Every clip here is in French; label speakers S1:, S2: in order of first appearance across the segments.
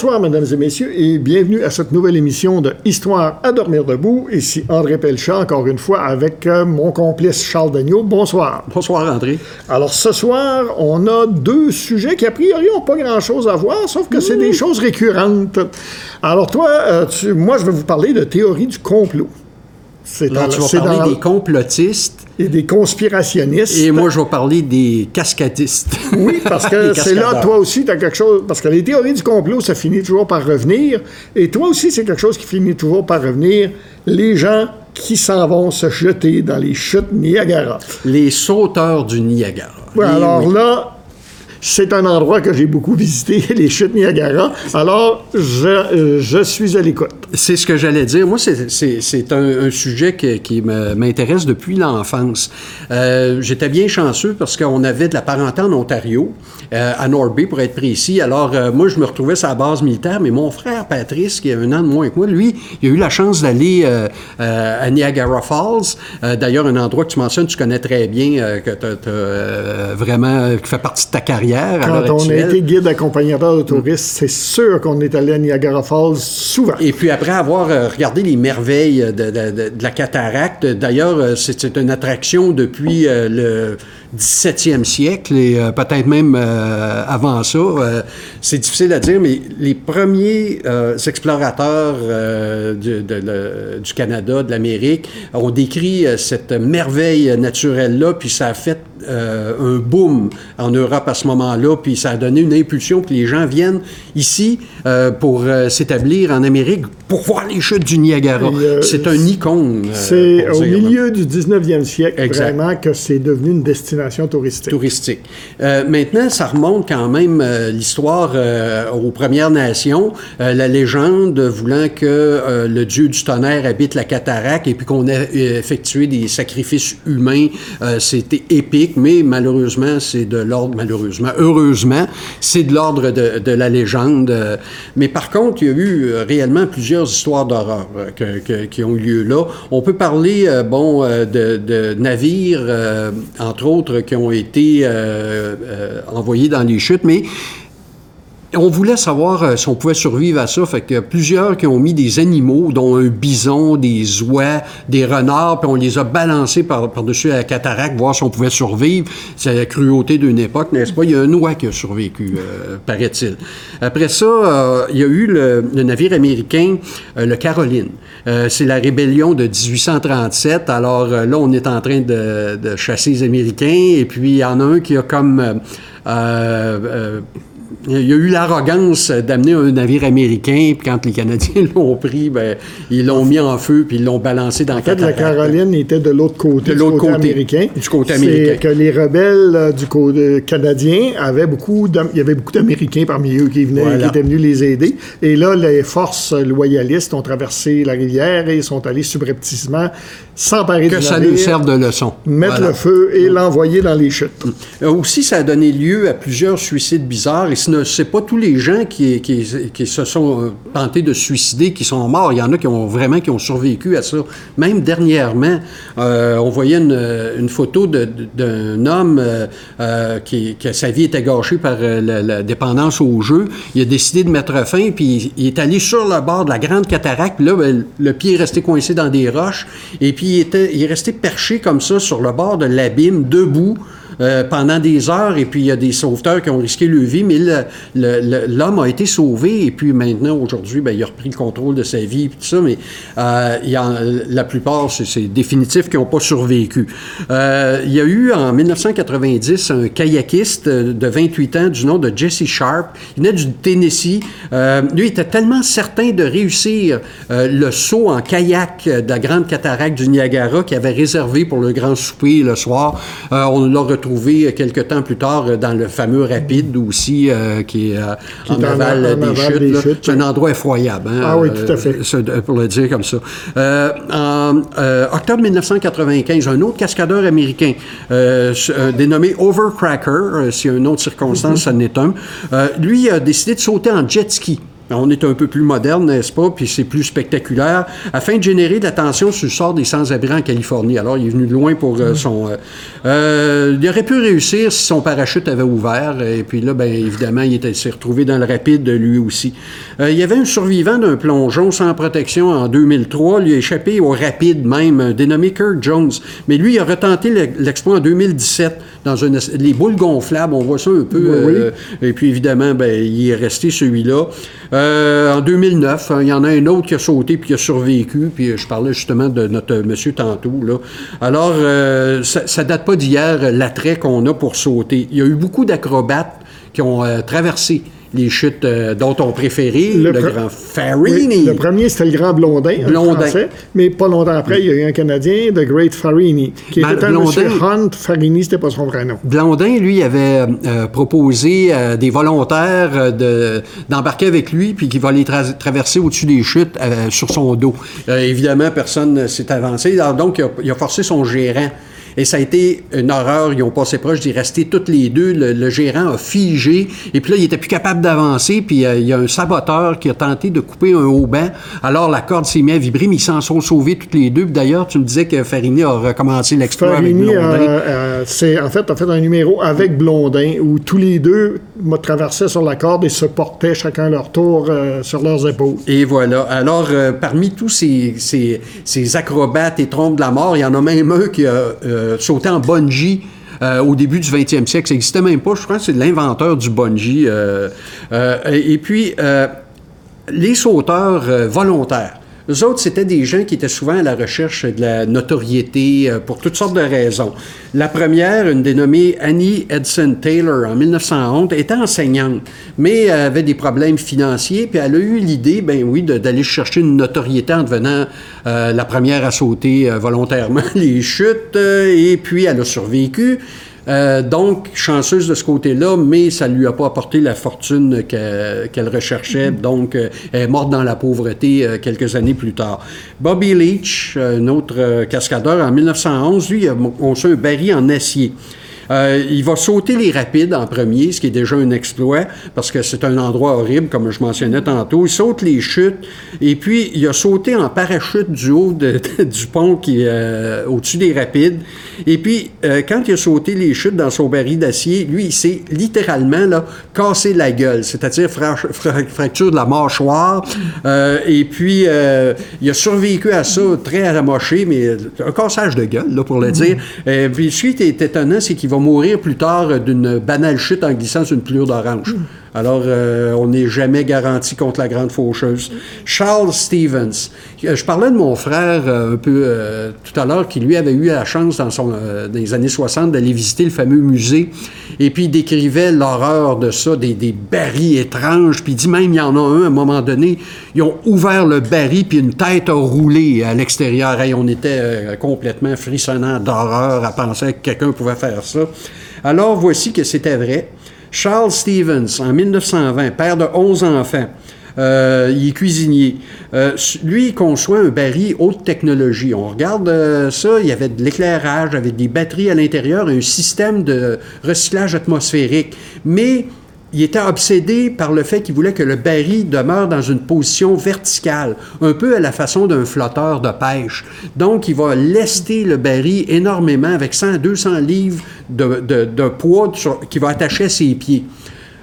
S1: Bonsoir, mesdames et messieurs, et bienvenue à cette nouvelle émission de Histoire à dormir debout. Ici André Pelchat, encore une fois, avec euh, mon complice Charles Dagneau. Bonsoir.
S2: Bonsoir, André.
S1: Alors, ce soir, on a deux sujets qui, a priori, n'ont pas grand-chose à voir, sauf que c'est des choses récurrentes. Alors, toi, euh, tu- moi, je vais vous parler de théorie du complot. C'est dans-
S2: tu vas parler
S1: dans-
S2: des complotistes
S1: et des conspirationnistes.
S2: et moi, je vais parler des cascadistes.
S1: Oui, parce que c'est là, toi aussi, tu as quelque chose. Parce que les théories du complot, ça finit toujours par revenir. Et toi aussi, c'est quelque chose qui finit toujours par revenir. Les gens qui s'en vont se jeter dans les chutes Niagara.
S2: Les sauteurs du Niagara.
S1: Ouais,
S2: Et
S1: alors
S2: oui.
S1: là, c'est un endroit que j'ai beaucoup visité, les chutes Niagara. Alors, je, euh, je suis à l'écoute.
S2: C'est ce que j'allais dire. Moi, c'est- un, un sujet qui me- m'intéresse depuis l'enfance. Euh, J'étais bien chanceux parce qu'on avait de la parenté en Ontario, euh, à Norby pour être précis. Alors, moi, je me retrouvais sur la base militaire, mais mon frère Patrice, qui a un an de moins que moi, lui, il a eu la chance d'aller à Niagara Falls. D'ailleurs, un endroit que tu mentionnes, tu connais très bien, que tu as, vraiment, qui fait partie de ta carrière.
S1: Quand on a
S2: actuelle.
S1: été guide accompagnateur de touristes, c'est sûr qu'on est allé à Niagara Falls souvent.
S2: Et puis après avoir euh, regardé les merveilles de, de- de- de la cataracte, d'ailleurs, euh, c'est une attraction depuis euh, le 17e siècle et peut-être même avant ça. C'est difficile à dire, mais les premiers explorateurs du, du Canada, de l'Amérique, ont décrit cette merveille naturelle-là, puis ça a fait un boom en Europe à ce moment-là, puis ça a donné une impulsion que les gens viennent ici euh, pour euh, s'établir en Amérique pour voir les chutes du Niagara.
S1: Euh,
S2: c'est un icône.
S1: C'est au
S2: dire, là,
S1: milieu du 19e siècle,
S2: Exact.
S1: vraiment, que c'est devenu une destination touristique.
S2: touristique. Maintenant, ça remonte quand même l'histoire aux Premières Nations, la légende voulant que le dieu du tonnerre habite la cataracte et puis qu'on a effectué des sacrifices humains. C'était épique, mais malheureusement, c'est de l'ordre, malheureusement, heureusement, c'est de l'ordre de, la légende. Euh, Mais par contre, il y a eu euh, réellement plusieurs histoires d'horreur euh, qui ont eu lieu là. On peut parler, bon, de, navires, entre autres, qui ont été envoyés dans les chutes, mais on voulait savoir euh, si on pouvait survivre à ça. Fait que plusieurs qui ont mis des animaux, dont un bison, des oies, des renards, puis on les a balancés par- par-dessus la cataracte, voir si on pouvait survivre. C'est la cruauté d'une époque, n'est-ce pas? Il y a un oie qui a survécu, euh, paraît-il. Après ça, euh, il y a eu le, navire américain, euh, le Caroline. C'est la rébellion de 1837. Alors là, on est en train de, de chasser les Américains. Et puis, il y en a un qui a comme... euh, euh, il y a eu l'arrogance d'amener un navire américain, puis quand les Canadiens l'ont pris, ben, ils l'ont mis en feu, puis ils l'ont balancé dans
S1: En fait, la. Caroline était de l'autre côté,
S2: De
S1: du
S2: l'autre
S1: côté,
S2: côté,
S1: américain.
S2: du côté
S1: C'est
S2: américain.
S1: que les rebelles euh, du côté canadien avaient beaucoup, il y avait beaucoup d'Américains parmi eux qui venaient,
S2: Voilà.
S1: qui étaient venus les aider. Et là, les forces loyalistes ont traversé la rivière et sont allés subrepticement s'emparer
S2: Que
S1: du
S2: ça
S1: navire,
S2: nous serve de leçon.
S1: mettre
S2: Voilà.
S1: le feu et l'envoyer dans les chutes.
S2: Euh, Aussi, ça a donné lieu à plusieurs suicides bizarres. Et ne c'est pas tous les gens qui, se sont euh, tentés de suicider qui sont morts. Il y en a qui ont vraiment qui ont survécu à ça. Même dernièrement, euh, on voyait une, une photo d'un homme euh, euh, qui, que sa vie était gâchée par euh, la, dépendance au jeu. Il a décidé de mettre fin, puis il est allé sur le bord de la grande cataracte. Là, ben, le pied est resté coincé dans des roches. Et puis, il, était, il est resté perché comme ça sur le bord de l'abîme, debout. Euh, pendant des heures, et puis il y a des sauveteurs qui ont risqué leur vie, mais l'homme a été sauvé, et puis maintenant, aujourd'hui, ben, il a repris le contrôle de sa vie, puis tout ça, mais euh, il y en- la plupart, c'est- définitif, qui n'ont pas survécu. Euh, il y a eu en 1990 un kayakiste de 28 ans du nom de Jesse Sharp. Il venait du Tennessee. Lui était tellement certain de réussir le saut en kayak de la grande cataracte du Niagara qu'il avait réservé pour le grand souper le soir. On l'a retrouvé quelques temps plus tard euh, dans le fameux rapide aussi, euh, qui euh, en
S1: est en-
S2: aval
S1: en
S2: des chutes.
S1: des
S2: là.
S1: chutes,
S2: C'est un endroit effroyable. hein,
S1: Ah oui, tout à fait.
S2: euh, pour le dire comme ça. Euh, en euh, octobre 1995, un autre cascadeur américain, euh, euh, dénommé Overcracker, euh, s'il y a un autre circonstance, ça n'est un, euh, lui a décidé de sauter en jet ski. On est un peu plus moderne, n'est-ce pas? Puis c'est plus spectaculaire, afin de générer de l'attention sur le sort des sans-abri en Californie. Alors, il est venu de loin pour euh, son... Euh, il aurait pu réussir si son parachute avait ouvert. Et puis là, bien évidemment, il s'est retrouvé dans le rapide, lui aussi. il y avait un survivant d'un plongeon sans protection en 2003. Lui a échappé au rapide même, dénommé Kirk Jones. Mais lui, il a retenté l'exploit en 2017 dans une, les boules gonflables. On voit ça un peu. et puis, évidemment, ben, il est resté celui-là. Euh, en 2009, hein, il y en a un autre qui a sauté puis qui a survécu. Puis je parlais justement de notre monsieur tantôt. Alors, euh, ça, ça date pas d'hier, l'attrait qu'on a pour sauter. Il y a eu beaucoup d'acrobates qui ont euh, traversé les chutes euh, dont on préféré, le, grand Farini.
S1: le premier, c'était le grand Blondin, Blondin. Français, mais pas longtemps après, il y a eu un Canadien, The Great Farini, qui était un monsieur Hunt Farini, c'était pas son vrai nom.
S2: Blondin, lui, avait euh, proposé euh, des volontaires d'embarquer avec lui, puis qu'il va les traverser au-dessus des chutes sur son dos. évidemment, personne ne s'est avancé, donc il a forcé son gérant et ça a été une horreur. Ils ont passé proche d'y rester toutes les deux. Le, gérant a figé. Et puis là, il était plus capable d'avancer. Puis euh, il y a un saboteur qui a tenté de couper un haut banc. Alors la corde s'est mise à vibrer, mais ils s'en sont sauvés toutes les deux. D'ailleurs, tu me disais que Farini a recommencé l'exploit avec Blondin. Euh,
S1: euh, c'est en fait, a fait un numéro avec Blondin où tous les deux traversaient sur la corde et se portaient chacun leur tour sur leurs épaules.
S2: Et voilà. Alors, parmi tous ces, ces, acrobates et trompes de la mort, il y en a même un qui a euh, sauter en bungee. Euh, au début du 20e siècle. Ça n'existait même pas. Je crois que c'est l'inventeur du bungee. Euh, et puis, les sauteurs volontaires. Eux autres, c'était des gens qui étaient souvent à la recherche de la notoriété euh, pour toutes sortes de raisons. La première, une dénommée Annie Edson Taylor, en 1911, était enseignante, mais avait des problèmes financiers, puis elle a eu l'idée, ben oui, d'aller chercher une notoriété en devenant euh, la première à sauter euh, volontairement les chutes, et puis elle a survécu. Euh, donc, chanceuse de ce côté-là, mais ça ne lui a pas apporté la fortune qu'elle recherchait. Mm-hmm. Donc, euh, elle est morte dans la pauvreté euh, quelques années plus tard. Bobby Leach, un autre cascadeur, en 1911, lui, a conçu un baril en acier. Euh, il va sauter les rapides en premier, ce qui est déjà un exploit, parce que c'est un endroit horrible, comme je mentionnais tantôt. Il saute les chutes, et puis il a sauté en parachute du haut du pont qui est euh, au-dessus des rapides. Et puis, euh, quand il a sauté les chutes dans son baril d'acier, lui, il s'est littéralement là, cassé la gueule, c'est-à-dire fracture de la mâchoire. et puis, il a survécu à ça, très amoché, mais un cassage de gueule, là, pour le dire. Et puis, ce qui est étonnant, c'est qu'il va mourir plus tard d'une banale chute en glissant sur une pelure d'orange. Alors, euh, on n'est jamais garanti contre la grande faucheuse. Charles Stevens. Euh, je parlais de mon frère euh, un peu tout à l'heure, qui lui avait eu la chance dans, son, dans les années 60 d'aller visiter le fameux musée. Et puis, il décrivait l'horreur de ça, des, des barils étranges. Puis, il dit même, il y en a un, à un moment donné, ils ont ouvert le baril, puis une tête a roulé à l'extérieur. Et on était complètement frissonnant d'horreur à penser que quelqu'un pouvait faire ça. Alors, voici que c'était vrai. Charles Stevens, en 1920, père de 11 enfants, euh, il est cuisinier. Euh, lui, il conçoit un baril haute technologie. On regarde euh, ça, il y avait de l'éclairage, avec des batteries à l'intérieur, un système de recyclage atmosphérique. Mais il était obsédé par le fait qu'il voulait que le baril demeure dans une position verticale, un peu à la façon d'un flotteur de pêche. Donc, il va lester le baril énormément avec 100 à 200 livres de, poids qui va attacher à ses pieds.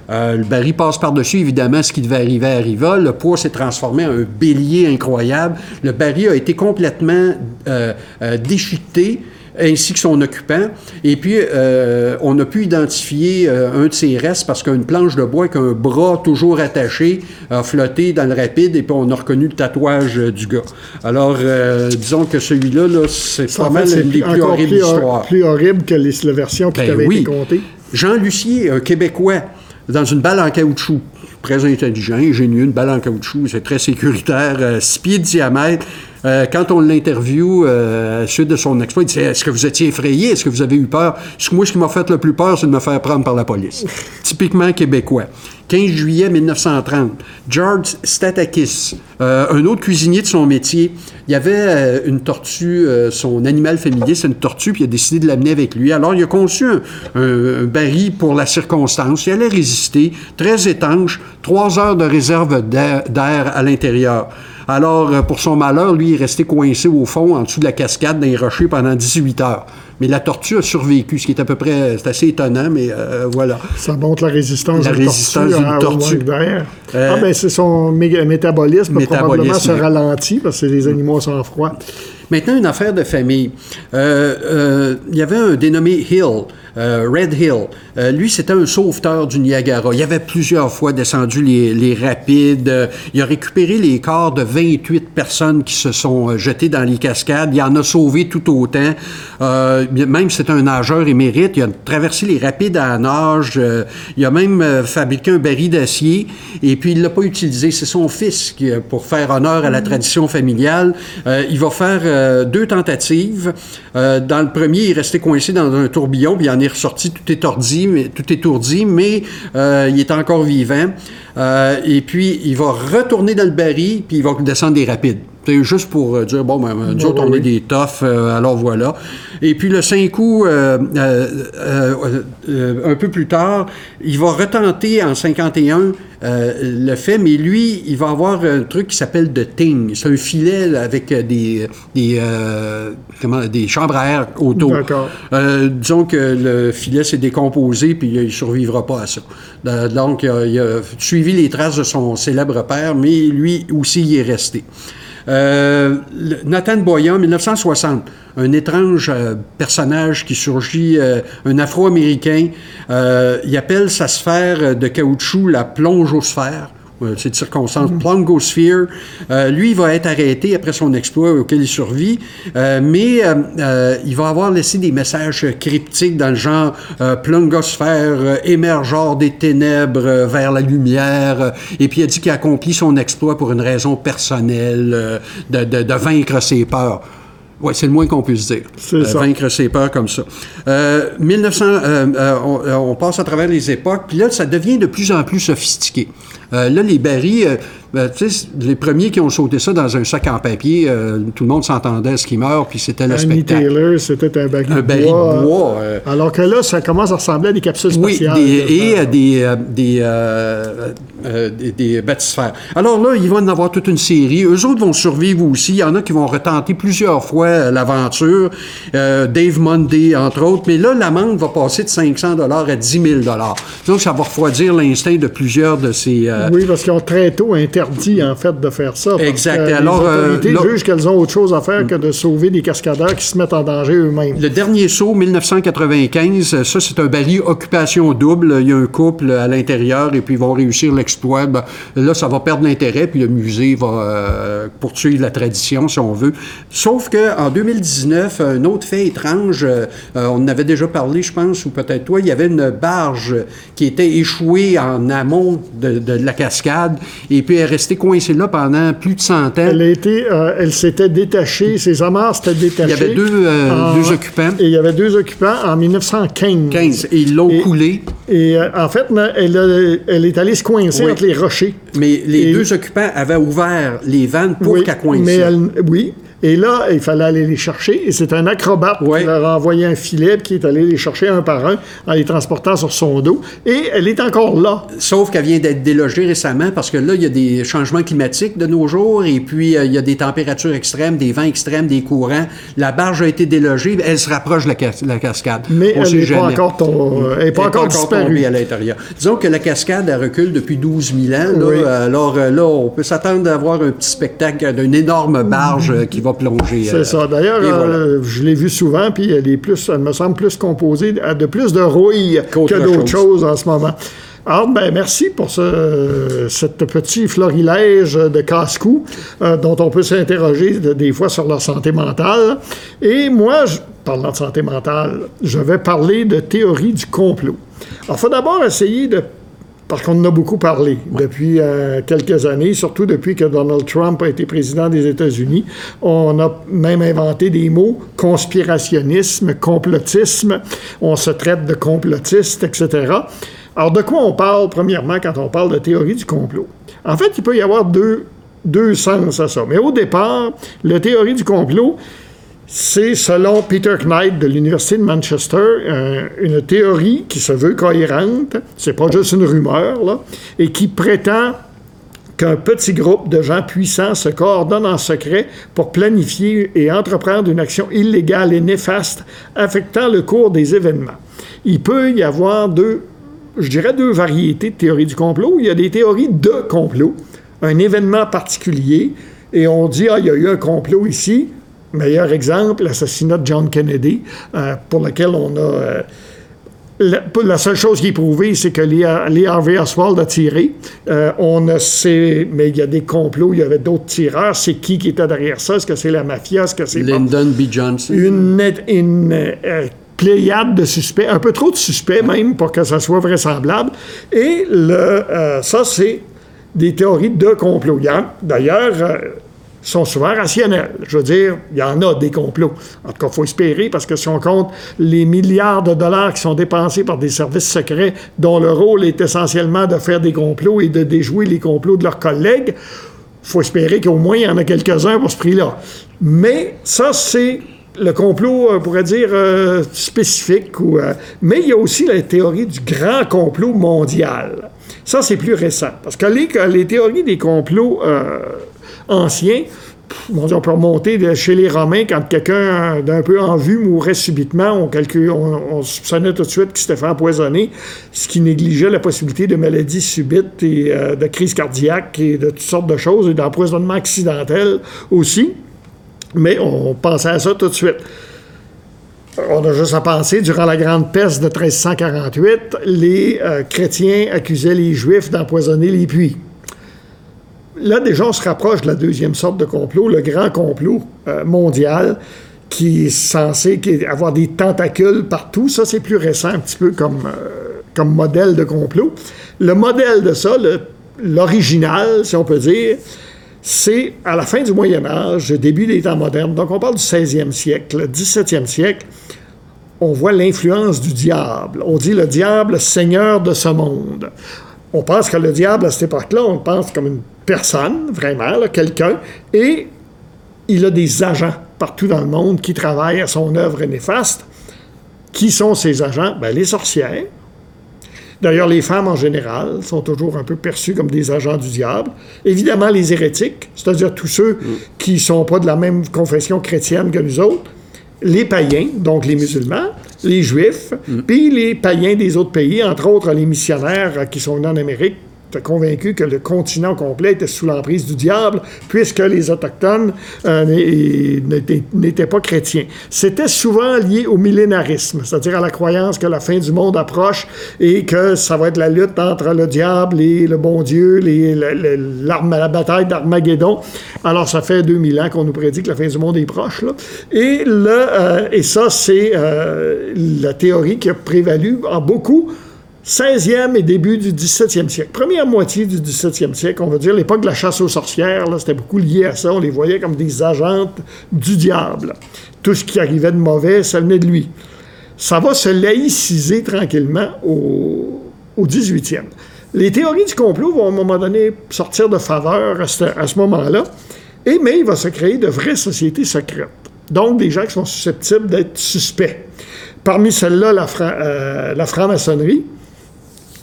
S2: Euh, le baril passe par-dessus, évidemment, ce qui devait arriver arriva. Le poids s'est transformé en un bélier incroyable. Le baril a été complètement euh, euh, déchiqueté ainsi que son occupant. Et puis, euh, on a pu identifier euh, un de ses restes parce qu'une planche de bois avec un bras toujours attaché a flotté dans le rapide et puis on a reconnu le tatouage euh, du gars. Alors, disons que celui-là, -là, c'est pas mal une des plus horribles plus, histoires.
S1: plus horrible que les, la version qui ben avait été contée.
S2: Jean Lucier, un Québécois, dans une balle en caoutchouc très intelligent, ingénieux, une balle en caoutchouc, c'est très sécuritaire, 6 pieds de diamètre, Euh, quand on l'interview euh, à la suite de son exploit, il dit Est-ce que vous étiez effrayé? Est-ce que vous avez eu peur? Moi, ce qui m'a fait le plus peur, c'est de me faire prendre par la police. Typiquement québécois. 15 juillet 1930, George Statakis, euh, un autre cuisinier de son métier, il y avait euh, une tortue, euh, son animal familier, c'est une tortue, puis il a décidé de l'amener avec lui. Alors, il a conçu un, un, un, baril pour la circonstance. Il allait résister, très étanche, trois heures de réserve d'air à l'intérieur. Alors, pour son malheur, lui, il est resté coincé au fond, en dessous de la cascade, dans les rochers pendant 18 heures. Mais la tortue a survécu, ce qui est à peu près, c'est assez étonnant, mais euh, voilà.
S1: Ça montre la résistance
S2: la
S1: d'une
S2: résistance
S1: tortue,
S2: d'une
S1: au
S2: tortue.
S1: d'air.
S2: Euh,
S1: ah ben c'est son mé- métabolisme, probablement
S2: Métabolisme,
S1: se ralentit parce que des animaux sans froid.
S2: Maintenant, une affaire de famille. Euh, euh, il y avait un dénommé Hill, euh, Red Hill. Lui, c'était un sauveteur du Niagara. Il avait plusieurs fois descendu les, les rapides. Il a récupéré les corps de 28 personnes qui se sont jetées dans les cascades. Il en a sauvé tout autant. Même c'est un nageur émérite. Il a traversé les rapides à nage. Il a même fabriqué un baril d'acier. Et puis, il l'a pas utilisé. C'est son fils qui, pour faire honneur à la tradition familiale. Il va faire euh, deux tentatives. Euh, dans le premier, il est resté coincé dans un tourbillon, puis il en est ressorti tout étourdi, mais, tout étourdi, mais euh, il est encore vivant. Euh, et puis, il va retourner dans le baril, puis il va descendre des rapides. C'est juste pour euh, dire, bon, ben, nous
S1: Oui,
S2: autres,
S1: oui,
S2: on est des toughs, euh, alors voilà. Et puis, le 5 août, euh, euh, euh, euh, un peu plus tard, il va retenter en 51 euh, le fait, mais lui, il va avoir un truc qui s'appelle de ting. C'est un filet là, avec euh, des, des, euh, comment, des chambres à air autour.
S1: D'accord.
S2: Euh, disons que le filet s'est décomposé, puis il ne survivra pas à ça. Euh, Donc, il a, il a les traces de son célèbre père, mais lui aussi y est resté. Euh, Nathan Boyan, 1960, un étrange euh, personnage qui surgit, euh, un Afro-Américain. Il appelle sa sphère de caoutchouc la plongosphère. Euh, C'est de circonstance, plongosphere. Euh, lui, il va être arrêté après son exploit auquel il survit, euh, mais il va avoir laissé des messages cryptiques dans le genre plongosphère, euh, émergeur des ténèbres vers la lumière, et puis il a dit qu'il a accompli son exploit pour une raison personnelle, de, de- de vaincre ses peurs. Oui, c'est le moins qu'on puisse dire. Euh,
S1: ça.
S2: Vaincre ses peurs comme ça. Euh, 1900, euh, euh, on, on passe à travers les époques, puis là, ça devient de plus en plus sophistiqué. Euh, là, les barils, euh, ben, tu sais, les premiers qui ont sauté ça dans un sac en papier, euh, tout le monde s'entendait à ce qui meurt, puis c'était le spectacle.
S1: Taylor, c'était un baril
S2: Un
S1: de
S2: baril
S1: bois.
S2: de bois.
S1: Alors que là, ça commence à ressembler à des capsules
S2: oui,
S1: spatiales.
S2: des- et euh, des, des, des, des bathysphères. Alors là, il va en avoir toute une série. Eux autres vont survivre aussi. Il y en a qui vont retenter plusieurs fois l'aventure. Euh, Dave Monday, entre autres. Mais là, l'amende va passer de 500 à 10 000 Donc, ça va refroidir l'instinct de plusieurs de ces... euh,
S1: Oui, parce qu'ils ont très tôt interdit, en fait, de faire ça. parce
S2: Exact.
S1: que
S2: Alors,
S1: les
S2: euh,
S1: autorités jugent qu'elles ont autre chose à faire que de sauver des cascadeurs qui se mettent en danger eux-mêmes.
S2: Le dernier saut, 1995, euh, ça, c'est un baril occupation double. Il y a un couple à l'intérieur et puis ils vont réussir l'exploit. Ben, là, ça va perdre l'intérêt, puis le musée va euh, poursuivre la tradition, si on veut. Sauf qu'en 2019, un autre fait étrange, euh, euh, on en avait déjà parlé, je pense, ou peut-être toi, il y avait une barge qui était échouée en amont de, de la cascade et puis elle est restée coincée là pendant plus de 100 ans.
S1: Elle, a été, euh, elle s'était détachée, ses amarres s'étaient détachées.
S2: Il y avait deux, euh,
S1: en-
S2: deux occupants.
S1: Et il y avait deux occupants en 1915.
S2: 15, et ils l'ont
S1: Et-
S2: coulé.
S1: Et euh, en fait, elle, a- elle est allée se coincer
S2: Oui.
S1: entre les rochers.
S2: Mais les
S1: Et-
S2: deux occupants avaient ouvert les vannes pour
S1: oui,
S2: qu'elle coince.
S1: mais elle- oui. Et là, il fallait aller les chercher. Et c'est un acrobate
S2: Ouais.
S1: qui leur a envoyé un filet qui est allé les chercher un par un en les transportant sur son dos. Et elle est encore là.
S2: Sauf qu'elle vient d'être délogée récemment parce que là, il y a des changements climatiques de nos jours et puis euh, il y a des températures extrêmes, des vents extrêmes, des courants. La barge a été délogée, elle se rapproche de la, cas- la cascade.
S1: Mais
S2: On
S1: elle n'est pas encore, ton- elle est
S2: Elle
S1: pas encore disparue.
S2: tombée à l'intérieur. Disons que la cascade, elle recule depuis 12 000 ans. là.
S1: Oui.
S2: Alors euh, là, on peut s'attendre à avoir un petit spectacle d'une énorme barge euh, qui va plonger. euh,
S1: C'est ça. D'ailleurs,
S2: voilà.
S1: euh, je l'ai vu souvent, puis elle est plus, elle me semble plus composée de, plus de rouille que d'autres
S2: chose.
S1: choses en ce moment. Alors, ben, merci pour ce cette petit florilège de casse-cou euh, dont on peut s'interroger de- des fois sur leur santé mentale. Et moi, je, parlant de santé mentale, je vais parler de théorie du complot. Alors, il faut d'abord essayer de parce qu'on en a beaucoup parlé depuis euh, quelques années, surtout depuis que Donald Trump a été président des États-Unis. On a même inventé des mots conspirationnisme, complotisme. On se traite de complotiste, etc. Alors, de quoi on parle, premièrement, quand on parle de théorie du complot? En fait, il peut y avoir deux, deux sens à ça. Mais au départ, la théorie du complot, c'est, selon Peter Knight de l'Université de Manchester, euh, une théorie qui se veut cohérente, c'est pas juste une rumeur, et qui prétend qu'un petit groupe de gens puissants se coordonne en secret pour planifier et entreprendre une action illégale et néfaste affectant le cours des événements. Il peut y avoir deux, je dirais deux variétés de théories du complot. Il y a des théories de complot, un événement particulier, et on dit, ah, il y a eu un complot ici, Meilleur exemple, l'assassinat de John Kennedy, euh, pour lequel on a... Euh, la, seule chose qui est prouvée, c'est que Lee, Harvey Oswald a tiré. Euh, on ne sait, mais il y a des complots, il y avait d'autres tireurs. C'est qui qui était derrière ça? Est-ce que c'est la mafia? Est-ce que c'est...
S2: Lyndon B. Johnson.
S1: Une, une pléiade de suspects, un peu trop de suspects même pour que ça soit vraisemblable. Et le, ça, c'est des théories de complot. D'ailleurs, sont souvent rationnels. Je veux dire, il y en a des complots. En tout cas, il faut espérer, parce que si on compte les milliards de dollars qui sont dépensés par des services secrets dont le rôle est essentiellement de faire des complots et de déjouer les complots de leurs collègues, il faut espérer qu'au moins il y en a quelques-uns pour ce prix-là. Mais ça, c'est le complot, on pourrait dire, euh, spécifique. Euh, mais il y a aussi la théorie du grand complot mondial. Ça, c'est plus récent. Parce que les, les théories des complots... Euh, ancien. on peut remonter chez les Romains, quand quelqu'un d'un peu en vue mourait subitement, on, calcule, on, soupçonnait tout de suite qu'il s'était fait empoisonner, ce qui négligeait la possibilité de maladies subites et euh, de crises cardiaques et de toutes sortes de choses, et d'empoisonnement accidentel aussi. Mais on pensait à ça tout de suite. On a juste à penser, durant la grande peste de 1348, les euh, chrétiens accusaient les juifs d'empoisonner les puits là, déjà, on se rapproche de la deuxième sorte de complot, le grand complot euh, mondial qui est censé avoir des tentacules partout. Ça, c'est plus récent, un petit peu comme, euh, comme modèle de complot. Le modèle de ça, l'original, si on peut dire, c'est à la fin du Moyen Âge, début des temps modernes. Donc, on parle du 16e siècle, le 17e siècle. On voit l'influence du diable. On dit le diable seigneur de ce monde. On pense que le diable, à cette époque-là, on pense comme une personne, vraiment, quelqu'un, et il a des agents partout dans le monde qui travaillent à son œuvre néfaste. Qui sont ces agents? Ben, les sorcières. D'ailleurs, les femmes en général sont toujours un peu perçues comme des agents du diable. Évidemment, les hérétiques, c'est-à-dire tous ceux mm. qui ne sont pas de la même confession chrétienne que nous autres. Les païens, donc les musulmans, les juifs, mm. puis les païens des autres pays, entre autres les missionnaires qui sont en Amérique, convaincu que le continent complet était sous l'emprise du diable, puisque les Autochtones euh, n'étaient pas chrétiens. C'était souvent lié au millénarisme, c'est-à-dire à la croyance que la fin du monde approche et que ça va être la lutte entre le diable et le bon Dieu, les, la bataille d'Armageddon. Alors, ça fait 2000 ans qu'on nous prédit que la fin du monde est proche. Et, euh, et ça, c'est euh, la théorie qui a prévalu en beaucoup 16e et début du 17e siècle. Première moitié du 17e siècle, on va dire, l'époque de la chasse aux sorcières, c'était beaucoup lié à ça. On les voyait comme des agentes du diable. Tout ce qui arrivait de mauvais, ça venait de lui. Ça va se laïciser tranquillement au, 18e. Les théories du complot vont à un moment donné sortir de faveur à ce, moment-là, et mais il va se créer de vraies sociétés secrètes. Donc, des gens qui sont susceptibles d'être suspects. Parmi celles-là, la, euh, la franc-maçonnerie,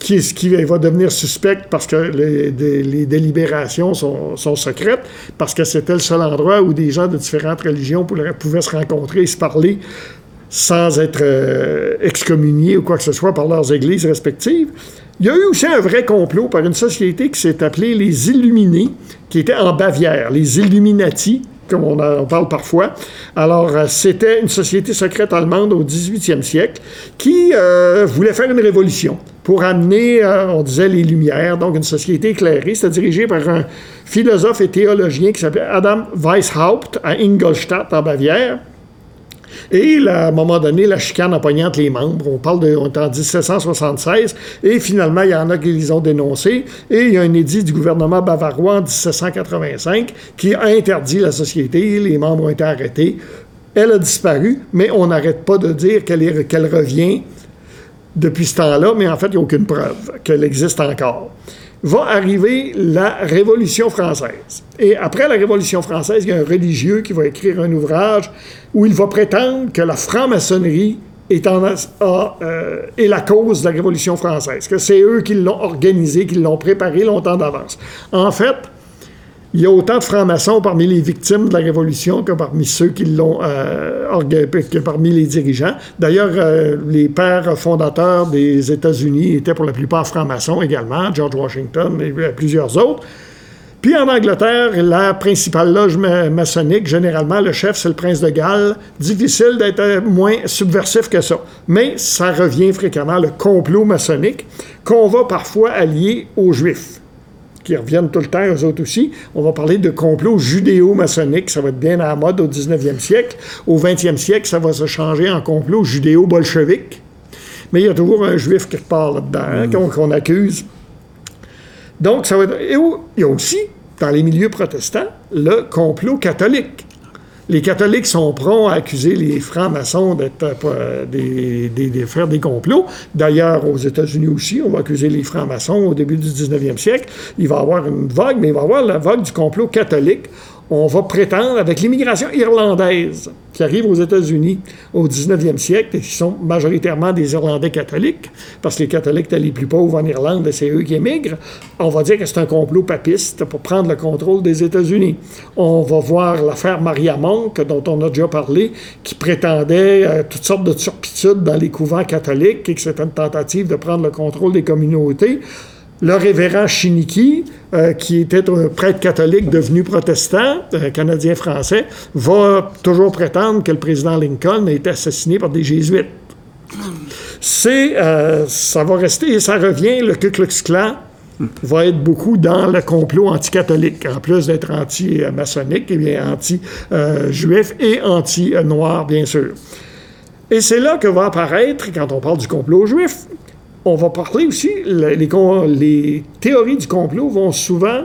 S1: qui, va devenir suspect parce que les, délibérations sont, secrètes, parce que c'était le seul endroit où des gens de différentes religions pouvaient se rencontrer et se parler sans être euh, excommuniés ou quoi que ce soit par leurs églises respectives. Il y a eu aussi un vrai complot par une société qui s'est appelée les Illuminés, qui était en Bavière, les Illuminati, comme on en parle parfois. Alors, euh, c'était une société secrète allemande au 18e siècle qui euh, voulait faire une révolution pour amener, euh, on disait, les Lumières, donc une société éclairée. C'était dirigé par un philosophe et théologien qui s'appelait Adam Weishaupt à Ingolstadt, en Bavière. Et à un moment donné, la chicane empoignante les membres. On parle de, on est en 1776. Et finalement, il y en a qui les ont dénoncés. Et il y a un édit du gouvernement bavarois en 1785 qui a interdit la société. Les membres ont été arrêtés. Elle a disparu, mais on n'arrête pas de dire qu'elle, revient depuis ce temps-là, mais en fait, il n'y a aucune preuve qu'elle existe encore va arriver la Révolution française. Et après la Révolution française, il y a un religieux qui va écrire un ouvrage où il va prétendre que la franc-maçonnerie est, euh, est la cause de la Révolution française, que c'est eux qui l'ont organisée, qui l'ont préparée longtemps d'avance. En fait, il y a autant de francs-maçons parmi les victimes de la Révolution que parmi ceux qui l'ont euh, que parmi les dirigeants. D'ailleurs, euh, les pères fondateurs des États-Unis étaient pour la plupart francs-maçons également, George Washington et plusieurs autres. Puis en Angleterre, la principale loge maçonnique, généralement, le chef, c'est le prince de Galles. Difficile d'être moins subversif que ça. Mais ça revient fréquemment, le complot maçonnique, qu'on va parfois allier aux Juifs qui reviennent tout le temps, eux autres aussi. On va parler de complot judéo-maçonnique. Ça va être bien à la mode au 19e siècle. Au 20e siècle, ça va se changer en complot judéo-bolchevique. Mais il y a toujours un juif qui repart là-dedans, hein, mm. qu'on accuse. Donc, ça va être... Et il y a aussi, dans les milieux protestants, le complot catholique les catholiques sont prompts à accuser les francs-maçons d'être euh, des, des, faire des complots. D'ailleurs, aux États-Unis aussi, on va accuser les francs-maçons au début du 19e siècle. Il va y avoir une vague, mais il va y avoir la vague du complot catholique on va prétendre, avec l'immigration irlandaise qui arrive aux États-Unis au 19e siècle, et qui sont majoritairement des Irlandais catholiques, parce que les catholiques étaient les plus pauvres en Irlande, et c'est eux qui émigrent, on va dire que c'est un complot papiste pour prendre le contrôle des États-Unis. On va voir l'affaire Maria Monk, dont on a déjà parlé, qui prétendait euh, toutes sortes de turpitudes dans les couvents catholiques et que c'était une tentative de prendre le contrôle des communautés le révérend Chiniki, euh, qui était un prêtre catholique devenu protestant, euh, canadien-français, va toujours prétendre que le président Lincoln a été assassiné par des jésuites. C'est, euh, ça va rester et ça revient, le Ku Klux Klan va être beaucoup dans le complot anticatholique, en plus d'être anti-maçonnique, et bien anti-juif et anti-noir, bien sûr. Et c'est là que va apparaître, quand on parle du complot juif, on va parler aussi, les, théories du complot vont souvent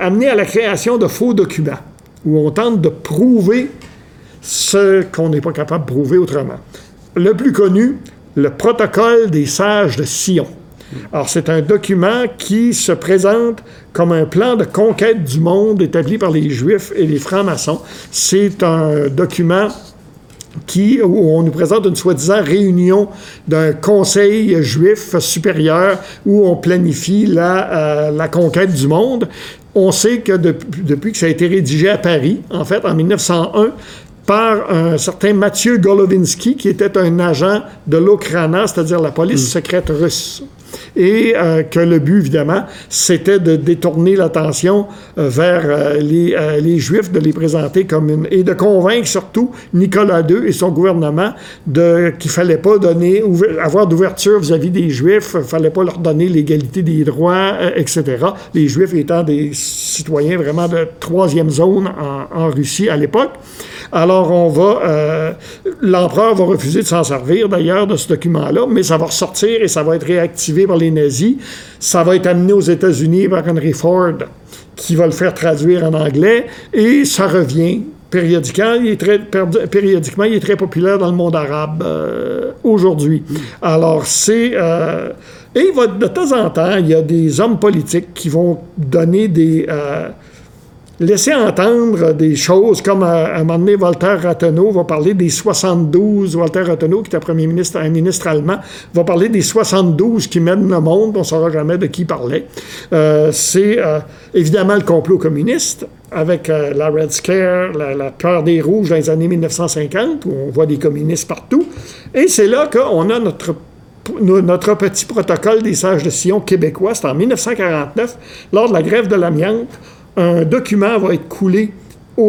S1: amener à la création de faux documents, où on tente de prouver ce qu'on n'est pas capable de prouver autrement. Le plus connu, le protocole des sages de Sion. Alors, c'est un document qui se présente comme un plan de conquête du monde établi par les Juifs et les francs-maçons. C'est un document où on nous présente une soi-disant réunion d'un conseil juif supérieur où on planifie la, euh, la conquête du monde. On sait que depuis que ça a été rédigé à Paris, en fait, en 1901, par un certain Mathieu Golovinsky, qui était un agent de l'Okrana, c'est-à-dire la police mm. secrète russe et euh, que le but, évidemment, c'était de détourner l'attention euh, vers euh, les, les, Juifs, de les présenter comme une... et de convaincre surtout Nicolas II et son gouvernement de, qu'il ne fallait pas donner, avoir d'ouverture vis-à-vis des Juifs, il ne fallait pas leur donner l'égalité des droits, etc. Les Juifs étant des citoyens vraiment de troisième zone en, en Russie à l'époque. Alors, on va. Euh, L'empereur va refuser de s'en servir, d'ailleurs, de ce document-là, mais ça va ressortir et ça va être réactivé par les nazis. Ça va être amené aux États-Unis par Henry Ford, qui va le faire traduire en anglais, et ça revient périodiquement. Il est très, périodiquement, il est très populaire dans le monde arabe euh, aujourd'hui. Alors, c'est. Euh, et de temps en temps, il y a des hommes politiques qui vont donner des laisser entendre des choses comme à, un moment donné, Voltaire Ratonneau va parler des 72, Walter Ratonneau, qui était premier ministre, un ministre allemand, va parler des 72 qui mènent le monde, on ne saura jamais de qui il parlait. Euh, c'est euh, évidemment le complot communiste, avec euh, la Red Scare, la, la, peur des Rouges dans les années 1950, où on voit des communistes partout. Et c'est là qu'on a notre notre petit protocole des sages de Sion québécois, c'est en 1949, lors de la grève de l'amiante, un document va être coulé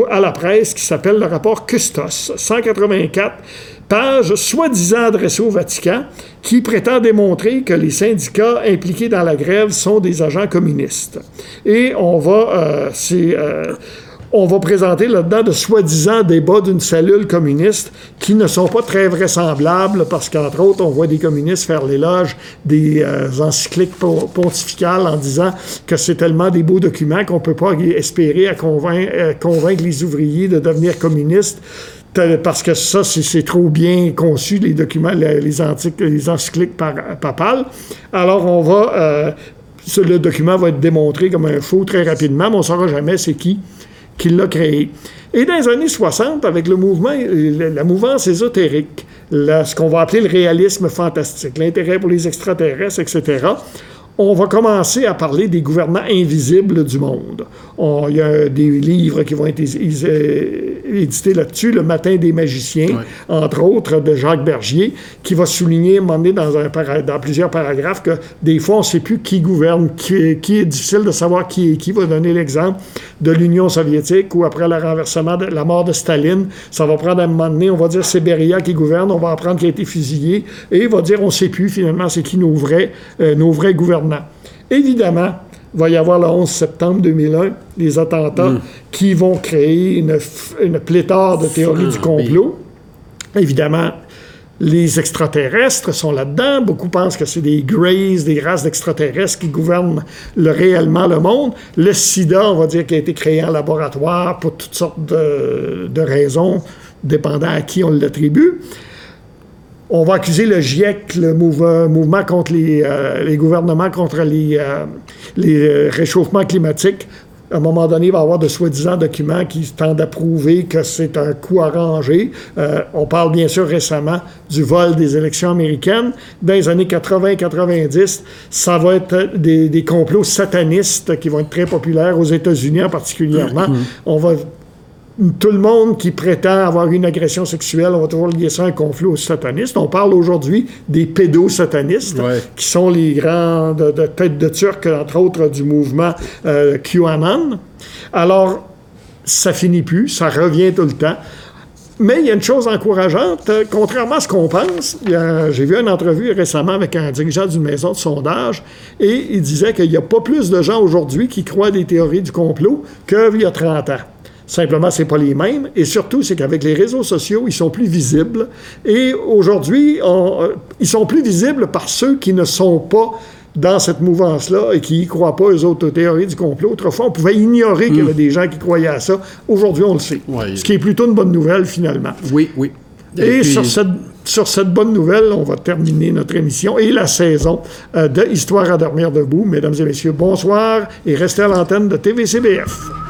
S1: à la presse qui s'appelle le rapport Custos, 184 pages, soi-disant adressées au Vatican, qui prétend démontrer que les syndicats impliqués dans la grève sont des agents communistes. Et on va, euh, euh, on va présenter là-dedans de soi-disant débats d'une cellule communiste qui ne sont pas très vraisemblables parce qu'entre autres, on voit des communistes faire l'éloge des euh, encycliques pontificales en disant que c'est tellement des beaux documents qu'on ne peut pas espérer à convaincre, euh, convaincre les ouvriers de devenir communistes parce que ça, c'est trop bien conçu, les documents, les, les, les encycliques papales. Alors, on va... Euh, le document va être démontré comme un faux très rapidement, mais on ne saura jamais c'est qui qui l'a créé. Et dans les années 60, avec le mouvement, la mouvance ésotérique, ce qu'on va appeler le réalisme fantastique, l'intérêt pour les extraterrestres, etc., on va commencer à parler des gouvernements invisibles du monde. il y a des livres qui vont être édités là-dessus, Le Matin des magiciens, entre autres, de Jacques Bergier, qui va souligner, à dans, un dans plusieurs paragraphes, que des fois, on ne sait plus qui gouverne, qui, est difficile de savoir qui est qui. va donner l'exemple de l'Union soviétique, où après le renversement, de, la mort de Staline, ça va prendre un moment donné, on va dire c'est Beria qui gouverne, on va apprendre qu'il a été fusillé, et il va dire on ne sait plus finalement c'est qui nos vrais, euh, nos vrais gouvernants. Évidemment, il va y avoir le 11 septembre 2001, les attentats mm. qui vont créer une, pléthore de théories du complot. Évidemment, les extraterrestres sont là-dedans. Beaucoup pensent que c'est des Greys, des races d'extraterrestres qui gouvernent réellement le monde. Le sida, on va dire, qui a été créé en laboratoire pour toutes sortes de, de raisons, dépendant à qui on l'attribue. On va accuser le GIEC, le mouvement contre les, euh, gouvernements contre les, euh, euh, réchauffements climatiques. À un moment donné, il va y avoir de soi-disant documents qui tendent à prouver que c'est un coup arrangé. on parle bien sûr récemment du vol des élections américaines. Dans les années 80-90, ça va être des, des, complots satanistes qui vont être très populaires aux États-Unis en particulièrement. Mm-hmm. On va tout le monde qui prétend avoir une agression sexuelle, on va toujours lier ça à un conflit aux satanistes. On parle aujourd'hui des pédosatanistes, qui sont les grands de, tête de turc, entre autres, du mouvement euh, QAnon. Alors, ça finit plus, ça revient tout le temps. Mais il y a une chose encourageante, euh, contrairement à ce qu'on pense, j'ai vu une entrevue récemment avec un dirigeant d'une maison de sondage et il disait qu'il n'y a pas plus de gens aujourd'hui qui croient des théories du complot qu'il y a 30 ans. Simplement, c'est pas les mêmes. Et surtout, c'est qu'avec les réseaux sociaux, ils sont plus visibles. Et aujourd'hui, euh, ils sont plus visibles par ceux qui ne sont pas dans cette mouvance-là et qui n'y croient pas aux autres théories du complot. Autrefois, on pouvait ignorer qu'il y avait hmm. des gens qui croyaient à ça. Aujourd'hui, on le sait. Ce qui est plutôt une bonne nouvelle, finalement.
S2: Oui, oui.
S1: Et, sur, cette, sur cette bonne nouvelle, on va terminer notre émission et la saison euh, de Histoire à dormir debout. Mesdames et messieurs, bonsoir et restez à l'antenne de TVCBF.